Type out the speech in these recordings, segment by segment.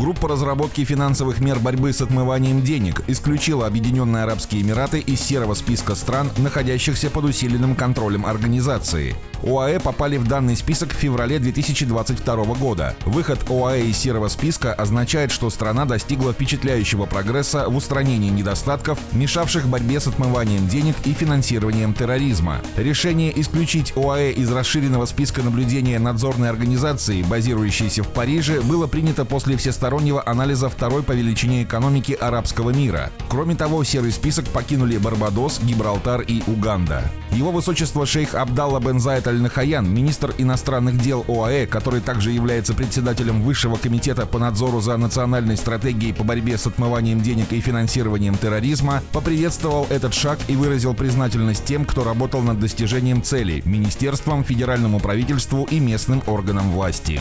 Группа разработки финансовых мер борьбы с отмыванием денег исключила Объединенные Арабские Эмираты из серого списка стран, находящихся под усиленным контролем организации. ОАЭ попали в данный список в феврале 2022 года. Выход ОАЭ из серого списка означает, что страна достигла впечатляющего прогресса в устранении недостатков, мешавших борьбе с отмыванием денег и финансированием терроризма. Решение исключить ОАЭ из расширенного списка наблюдения надзорной организации, базирующейся в Париже, было принято после всестороннего анализа второй по величине экономики арабского мира. Кроме того, серый список покинули Барбадос, Гибралтар и Уганда. Его высочество шейх Абдалла бен Зайд Аль-Нахаян, министр иностранных дел ОАЭ, который также является председателем Высшего комитета по надзору за национальной стратегией по борьбе с отмыванием денег и финансированием терроризма, поприветствовал этот шаг и выразил признательность тем, кто работал над достижением цели – министерствам, федеральному правительству и местным органам власти.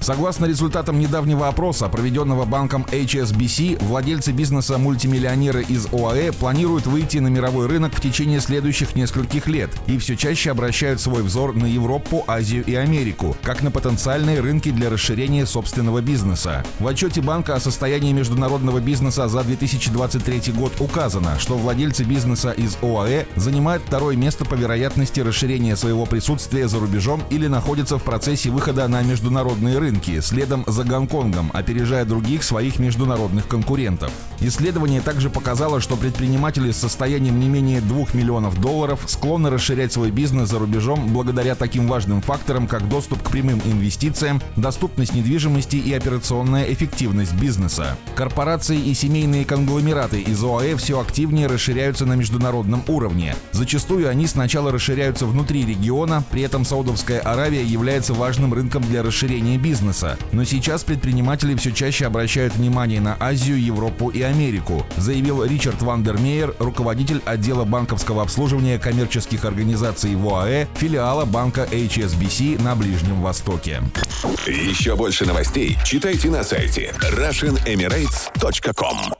Согласно результатам недавнего опроса, проведенного банком HSBC, владельцы бизнеса-мультимиллионеры из ОАЭ планируют выйти на мировой рынок в течение следующих нескольких лет и все чаще обращают свой взор на Европу, Азию и Америку, как на потенциальные рынки для расширения собственного бизнеса. В отчете банка о состоянии международного бизнеса за 2023 год указано, что владельцы бизнеса из ОАЭ занимают второе место по вероятности расширения своего присутствия за рубежом или находятся в процессе выхода на международные рынки, следом за Гонконгом, опережая других своих международных конкурентов. Исследование также показало, что предприниматели с состоянием не менее 2 миллионов долларов склонны расширять свой бизнес за рубежом благодаря таким важным факторам, как доступ к прямым инвестициям, доступность недвижимости и операционная эффективность бизнеса. Корпорации и семейные конгломераты из ОАЭ все активнее расширяются на международном уровне. Зачастую они сначала расширяются внутри региона, при этом Саудовская Аравия является важным рынком для расширения бизнеса. Но сейчас предприниматели все чаще обращают внимание на Азию, Европу и Америку, заявил Ричард Вандермейер, руководитель отдела банковского обслуживания коммерческих организаций в ОАЭ, филиала банка HSBC на Ближнем Востоке. Еще больше новостей читайте на сайте RussianEmirates.com